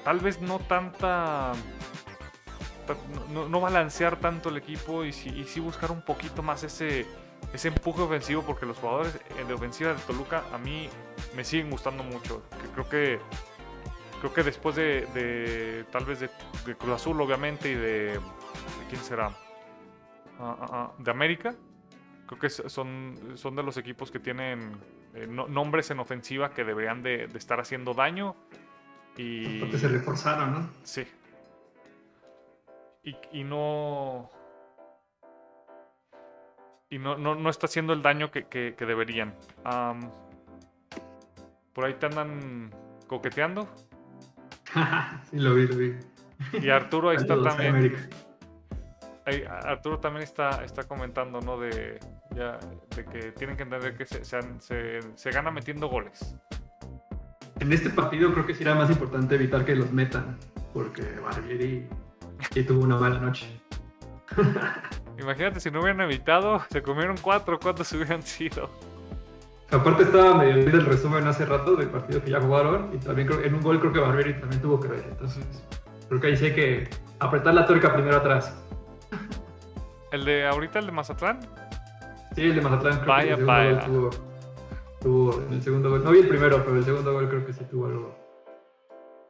Tal vez no tanta no, balancear tanto el equipo y sí, buscar un poquito más ese, ese empuje ofensivo porque los jugadores eh, de ofensiva de Toluca a mí me siguen gustando mucho. creo que creo que después de, tal vez de, Cruz Azul obviamente y de, quién será ah, ah, ah, de América creo que son, son de los equipos que tienen eh, nombres en ofensiva que deberían de, estar haciendo daño y porque se reforzaron no sí y, no. Y no, no, está haciendo el daño que, deberían. por ahí te andan coqueteando. [LAUGHS] sí, lo vi, lo vi. Y Arturo ahí está también. Arturo también está, está comentando, ¿no? De, ya, de que tienen que entender que se, se, se, gana metiendo goles. En este partido creo que será más importante evitar que los metan, porque Barbieri y tuvo una mala noche. [LAUGHS] Imagínate si no hubieran evitado, se comieron cuatro, ¿cuántos hubieran sido? Aparte estaba medio bien el resumen hace rato del partido que ya jugaron y también creo, en un gol creo que Barbieri también tuvo que ver. Entonces creo que ahí sí hay que apretar la tuerca primero atrás. ¿El de ahorita, el de Mazatlán? Sí, el de Mazatlán creo vaya, que el vaya. Tuvo, tuvo el segundo gol. No vi el primero, pero el segundo gol creo que sí tuvo algo.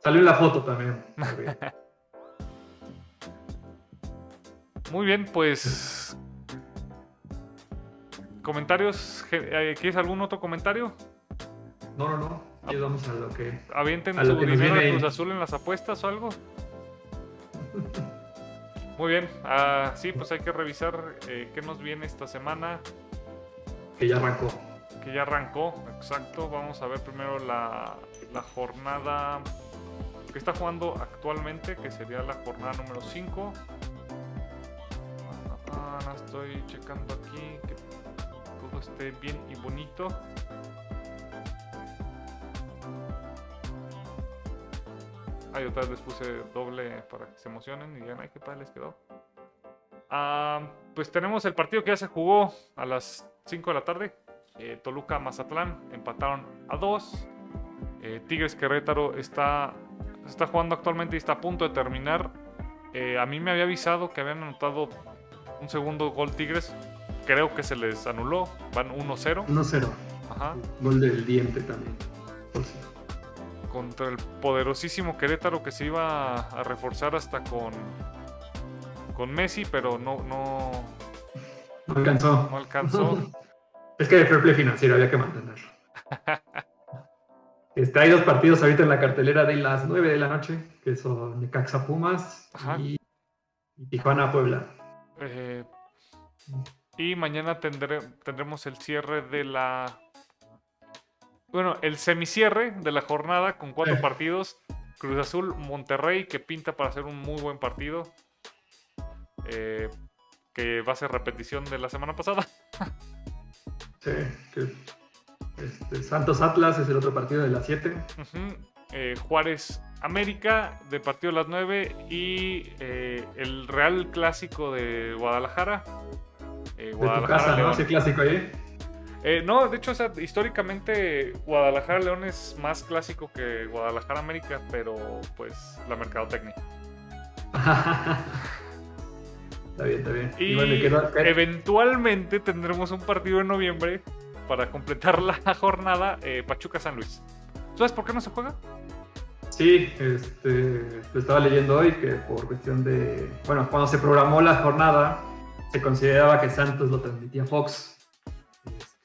Salió en la foto también. Muy bien, pues. ¿Comentarios? Eh, ¿Quieres algún otro comentario? No, no, no. Ya vamos a lo que. ¿Avienten su dinero a Cruz Azul en las apuestas o algo? [LAUGHS] Muy bien. Ah, sí, pues hay que revisar eh, qué nos viene esta semana. Que ya arrancó. Que ya arrancó, exacto. Vamos a ver primero la, la jornada que está jugando actualmente, que sería la jornada número 5. Ah, estoy checando aquí que todo esté bien y bonito. Ay, otra vez les puse doble para que se emocionen y digan, ay, qué padre les quedó. Ah, pues tenemos el partido que ya se jugó a las 5 de la tarde. Eh, Toluca Mazatlán empataron a 2. Eh, Tigres Querétaro está, está jugando actualmente y está a punto de terminar. Eh, a mí me había avisado que habían anotado un segundo gol Tigres. Creo que se les anuló. Van 1-0. 1-0. Ajá. Gol del diente también. Contra el poderosísimo Querétaro que se iba a reforzar hasta con, con Messi, pero no, no, no alcanzó. No alcanzó. [LAUGHS] es que el fair financiero había que mantenerlo. [LAUGHS] Este, hay dos partidos ahorita en la cartelera de las 9 de la noche, que son Necaxa Pumas y, Tijuana Puebla. Eh, y mañana tendremos el cierre de la. Bueno, el semicierre de la jornada con cuatro partidos. Cruz Azul, Monterrey, que pinta para hacer un muy buen partido. Eh, que va a ser repetición de la semana pasada. [LAUGHS] sí, que este, Santos Atlas es el otro partido de las 7. Eh, Juárez América de partido de las 9 y eh, el Real Clásico de Guadalajara. Eh, Guadalajara ¿no? Ese clásico ahí. No, de hecho, históricamente Guadalajara León es más clásico que Guadalajara América, pero pues la mercadotecnia. [LAUGHS] está bien, está bien. Y, eventualmente tendremos un partido en noviembre para completar la jornada eh, Pachuca San Luis. ¿Sabes por qué no se juega? Sí, este, lo estaba leyendo hoy que por cuestión de, bueno, cuando se programó la jornada se consideraba que Santos lo transmitía Fox.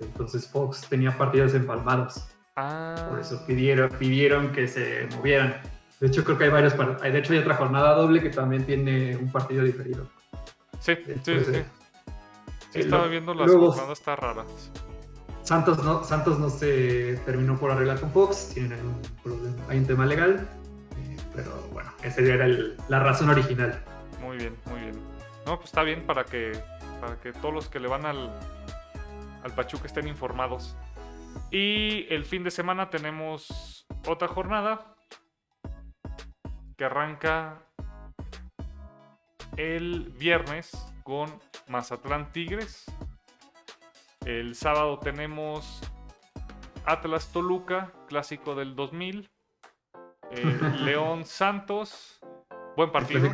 Entonces Fox tenía partidos empalmados. Ah. Por eso pidieron, pidieron que se movieran. De hecho, creo que hay varios De hecho, hay otra jornada doble que también tiene un partido diferido. Sí, sí, sí. Sí, estaba viendo las jornadas, está raras. Santos no, Santos no se terminó por arreglar con Fox, tienen un problema, hay un tema legal, eh, pero bueno, esa era la razón original. Muy bien, muy bien. No, pues está bien para que, para que todos los que le van al, al Pachuca estén informados. Y el fin de semana tenemos otra jornada que arranca el viernes con Mazatlán Tigres el sábado tenemos Atlas Toluca, clásico del 2000. Eh, [LAUGHS] León Santos, buen partido.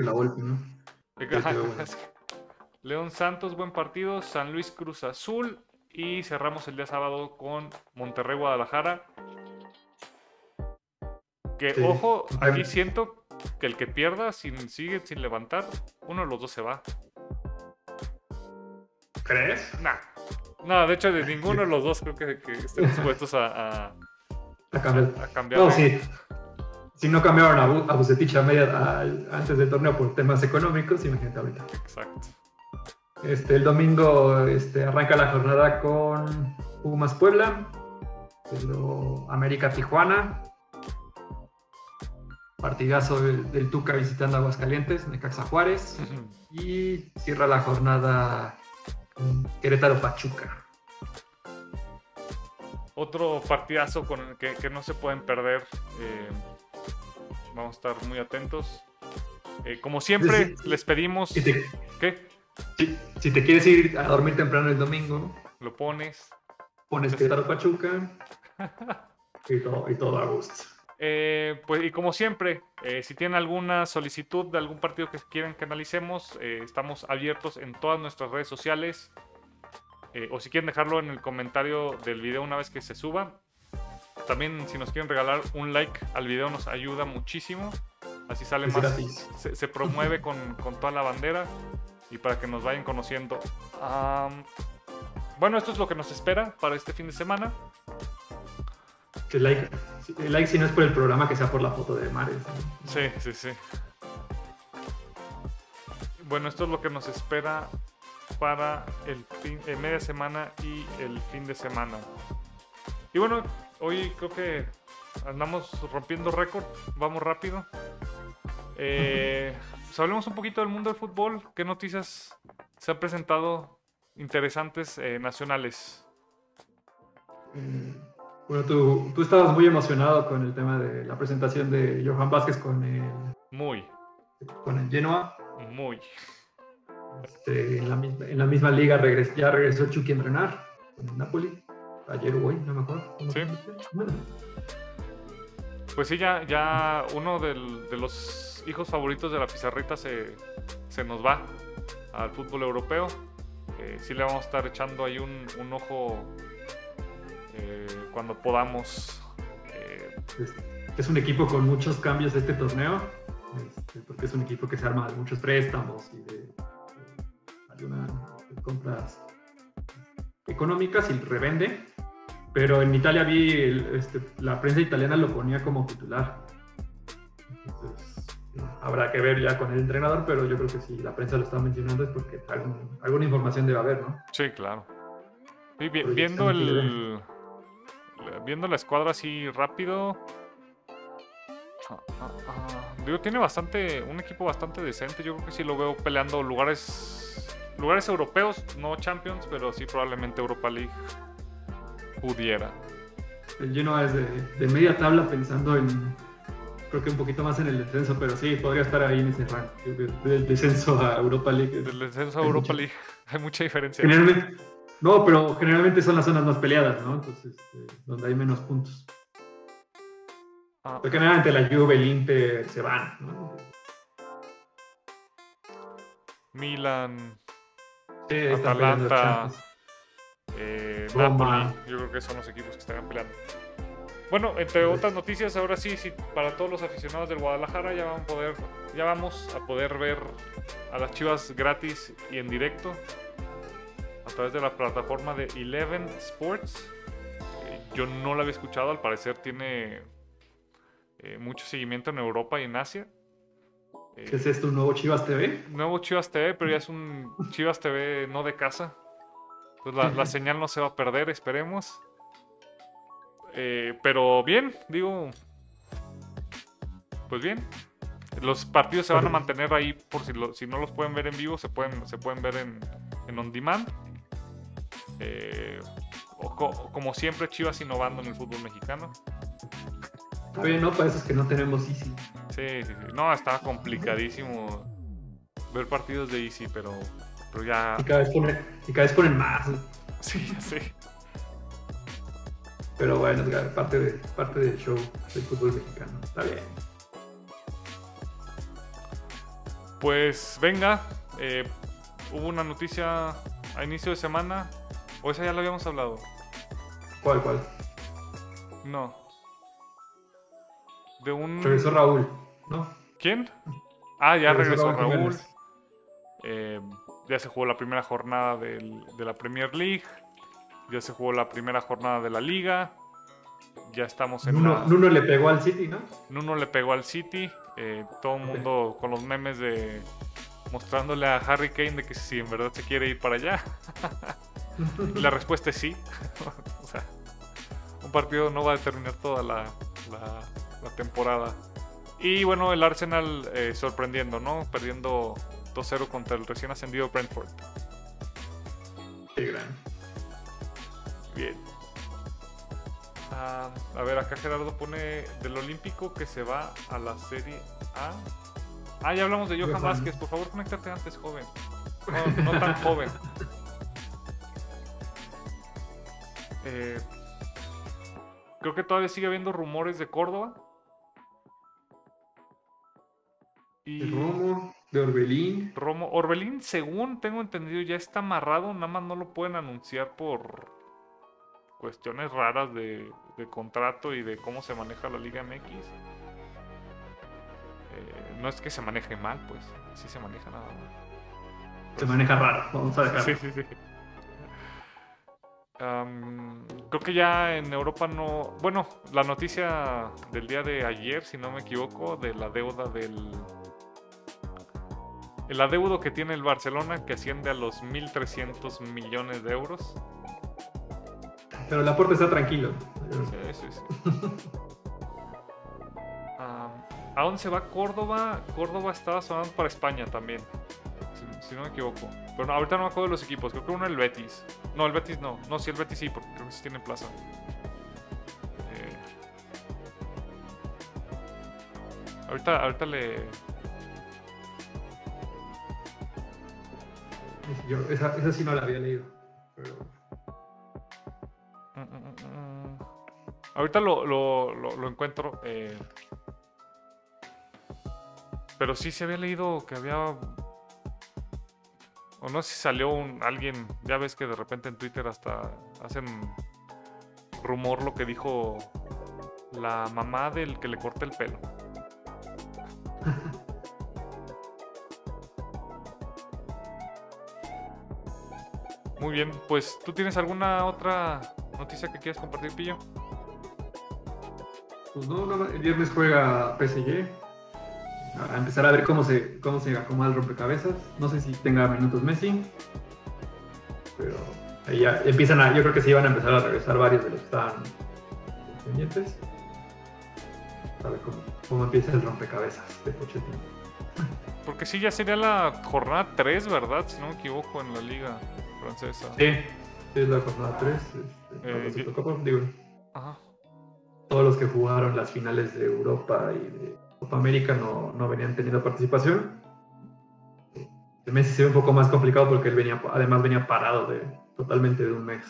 León Santos, buen partido. San Luis Cruz Azul. Y cerramos el día sábado con Monterrey Guadalajara. Que ojo, aquí siento que el que pierda sin, sigue sin levantar, uno de los dos se va. ¿Crees? Nah. No, de hecho, de ninguno de los dos creo que, estén dispuestos a, a, cambiar. No, sí. Si no cambiaron a, a Bucetich a media, antes del torneo por temas económicos, imagínate ahorita. Exacto. Este, el domingo este, arranca la jornada con Pumas Puebla, América Tijuana, partidazo del, Tuca visitando Aguascalientes, Necaxa Juárez, y cierra la jornada Querétaro Pachuca. Otro partidazo con el que, no se pueden perder. Eh, vamos a estar muy atentos. Eh, como siempre, les pedimos. ¿Qué? Si, te quieres ir a dormir temprano el domingo, lo pones. Pones Querétaro Pachuca. [LAUGHS] y, todo, y todo a gusto. Eh, pues, y como siempre, si tienen alguna solicitud de algún partido que quieran que analicemos, estamos abiertos en todas nuestras redes sociales. Eh, o si quieren dejarlo en el comentario del video una vez que se suba. También si nos quieren regalar un like al video nos ayuda muchísimo. Así sale más. Se, se, promueve con, con, toda la bandera. Y para que nos vayan conociendo. bueno, esto es lo que nos espera para este fin de semana. El like, el like si no es por el programa, que sea por la foto de Mares. Sí, sí, sí. Bueno, esto es lo que nos espera para el fin, eh, media semana y el fin de semana. Y bueno, hoy creo que andamos rompiendo récord, vamos rápido. Eh, [LAUGHS] pues hablemos un poquito del mundo del fútbol. ¿Qué noticias se han presentado interesantes eh, nacionales? Mm, bueno, tú, tú, estabas muy emocionado con el tema de la presentación de Johan Vázquez con el... Muy. Con el Genoa. Muy. Este, en, la misma, en, la misma, liga ya regresó Chucky a entrenar con el Napoli. Ayer o hoy, no me acuerdo. Sí. Pues sí, ya, ya uno de los hijos favoritos de la pizarrita se, se nos va al fútbol europeo. Eh, sí le vamos a estar echando ahí un, ojo eh, cuando podamos. Eh, es, un equipo con muchos cambios de este torneo, este, porque es un equipo que se arma de muchos préstamos y de, algunas compras económicas y revende. Pero en Italia vi, este, la prensa italiana lo ponía como titular. Entonces, habrá que ver ya con el entrenador, pero yo creo que si la prensa lo está mencionando es porque alguna información debe haber, ¿no? Sí, claro. viendo el, viendo la escuadra así rápido. Ah, ah, ah, digo, tiene bastante. Un equipo bastante decente. Yo creo que sí lo veo peleando lugares. Lugares europeos, no Champions, pero sí probablemente Europa League pudiera. El Genoa es de, media tabla pensando en. Creo que un poquito más en el descenso, pero sí, podría estar ahí en ese rank. Del descenso a Europa League. Del descenso a Europa League. [LAUGHS] Hay mucha diferencia. Generalmente, no, pero generalmente son las zonas más peleadas, ¿no? Entonces, este, donde hay menos puntos. Ah. Generalmente la Juve, el Inter se van, ¿no? Milan, sí, Atalanta, eh, Napoli, yo creo que son los equipos que estarán peleando. Bueno, entre otras noticias, ahora sí, sí, para todos los aficionados del Guadalajara ya van a poder, ya vamos a poder ver a las Chivas gratis y en directo a través de la plataforma de Eleven Sports. Eh, yo no la había escuchado, al parecer tiene eh, mucho seguimiento en Europa y en Asia. ¿Qué es esto, un nuevo Chivas TV? Nuevo Chivas TV, pero ya es un Chivas TV no de casa. Entonces la, señal no se va a perder, esperemos. Eh, pero bien, digo. Pues bien. Los partidos se van a mantener ahí por si, si no los pueden ver en vivo, se pueden, se pueden ver en, en on demand. Eh, como siempre, Chivas innovando en el fútbol mexicano. Oye, no, para eso es que no tenemos Easy. Sí, sí, sí. No, estaba complicadísimo ver partidos de Easy, pero, pero ya. Y cada, vez ponen, y cada vez ponen más. Sí, sí. Pero bueno, es parte, de, parte del show del fútbol mexicano. Está bien. Pues venga, eh, hubo una noticia a inicio de semana ¿O esa ya lo habíamos hablado? ¿Cuál, cuál? No. De un. Regresó Raúl, ¿no? ¿Quién? Ah, ya regresó, Raúl. Eh, ya se jugó la primera jornada de la Premier League. Ya se jugó la primera jornada de la Liga. Ya estamos en. Nuno, Nuno le pegó al City, ¿no? Nuno le pegó al City. Eh, todo el mundo con los memes de. Mostrándole a Harry Kane de que si en verdad se quiere ir para allá. [LAUGHS] la respuesta es sí. [LAUGHS] o sea, un partido no va a determinar toda la, la, temporada. Y bueno, el Arsenal eh, sorprendiendo, ¿no? Perdiendo 2-0 contra el recién ascendido Brentford. Qué gran. Bien. Ah, a ver, acá Gerardo pone del Olímpico que se va a la Serie A. Ah, ya hablamos de Johan Vázquez. Por favor, conéctate antes, joven. No, no tan [LAUGHS] joven. Eh, creo que todavía sigue habiendo rumores de Córdoba. Y Romo, de Orbelín. Romo, Orbelín, según tengo entendido, ya está amarrado, nada más no lo pueden anunciar por cuestiones raras de, contrato y de cómo se maneja la Liga MX. Eh, no es que se maneje mal, pues, sí se maneja nada mal. Se maneja raro, vamos a dejarlo. Sí, sí, sí. Creo que ya en Europa no. Bueno, la noticia del día de ayer, si no me equivoco, de la deuda del. El adeudo que tiene el Barcelona, que asciende a los 1.300 millones de euros. Pero la puerta está tranquilo. Sí, sí, sí. [LAUGHS] ¿A dónde se va Córdoba? Córdoba estaba sonando para España también. Si, si no me equivoco. Pero no, ahorita no me acuerdo de los equipos. Creo que uno el Betis. No, el Betis no. No, sí, el Betis sí, porque creo que sí tiene plaza. Eh, ahorita, ahorita le. Yo, esa, esa sí no la había leído. Pero Mm, mm, mm. Ahorita lo- lo encuentro. eh, Pero sí se había leído que había. O no sé si salió un, alguien. Ya ves que de repente en Twitter hasta hacen rumor lo que dijo la mamá del que le corta el pelo. Muy bien, pues ¿tú tienes alguna otra noticia que quieras compartir, Pillo? Pues no, no, el viernes juega PSG. A empezar a ver cómo se, cómo se acomoda el rompecabezas. No sé si tenga minutos Messi. Pero ahí ya empiezan a. Yo creo que sí van a empezar a regresar varios de los que estaban pendientes. A ver cómo, cómo empieza el rompecabezas de Pochettino. Porque sí, ya sería la jornada 3, ¿verdad? Si no me equivoco, en la liga francesa. Sí, sí, es la jornada 3. Eh, se yo- tocó, digo, Ajá. todos los que jugaron las finales de Europa y de Copa América no, no venían teniendo participación. El Messi se ve un poco más complicado porque él venía, además venía parado de totalmente de un mes.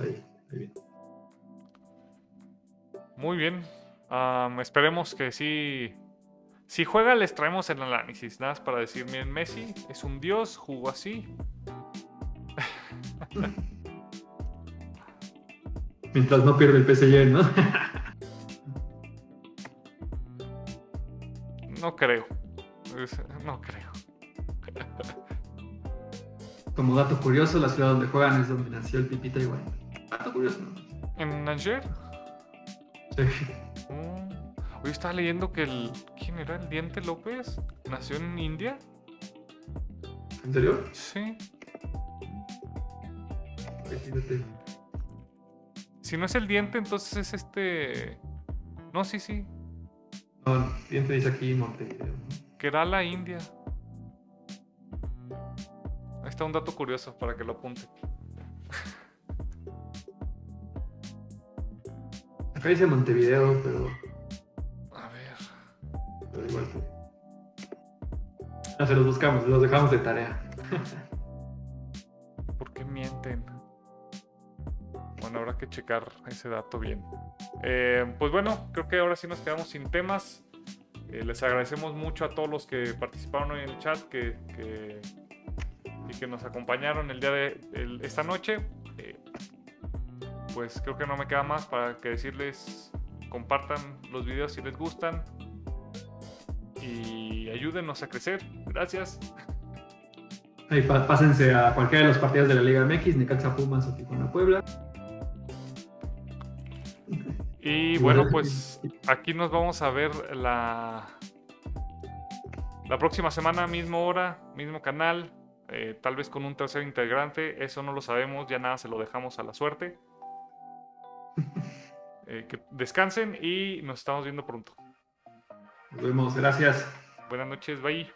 Ahí, ahí. Muy bien. Am, esperemos que sí. Si juega, les traemos el análisis. Nada más para decir: miren, Messi es un dios, jugó así. [LAUGHS] Mientras no pierde el PSG, ¿no? [LAUGHS] No creo. No creo. [LAUGHS] Como dato curioso, la ciudad donde juegan es donde nació el Pipita igual. Dato curioso, ¿no? ¿En Angers? Sí. Mm. Hoy estaba leyendo que el. ¿Quién era? ¿El Diente López? ¿Nació en India? ¿En serio? Sí. Si no es el Diente, entonces es este. No, sí, sí. No, bien te dice aquí Montevideo. Kerala, India. Ahí está un dato curioso para que lo apunte. Acá dice Montevideo, pero. Pero igual. No, se los buscamos, los dejamos de tarea. ¿Por qué mienten? Bueno, habrá que checar ese dato bien. Eh, pues bueno, creo que ahora sí nos quedamos sin temas. Eh, les agradecemos mucho a todos los que participaron hoy en el chat que, que- y que nos acompañaron el día de el- esta noche. Eh, pues creo que no me queda más para que decirles compartan los videos si les gustan y ayúdenos a crecer. Gracias. Ahí pásense a cualquiera de los partidos de la Liga MX, Necaxa Pumas o Tijuana Puebla. Y bueno, pues aquí nos vamos a ver la, la próxima semana, mismo hora, mismo canal, eh, tal vez con un tercer integrante, eso no lo sabemos, ya nada se lo dejamos a la suerte. [LAUGHS] Eh, que descansen y nos estamos viendo pronto. Nos vemos, gracias. Buenas noches, bye.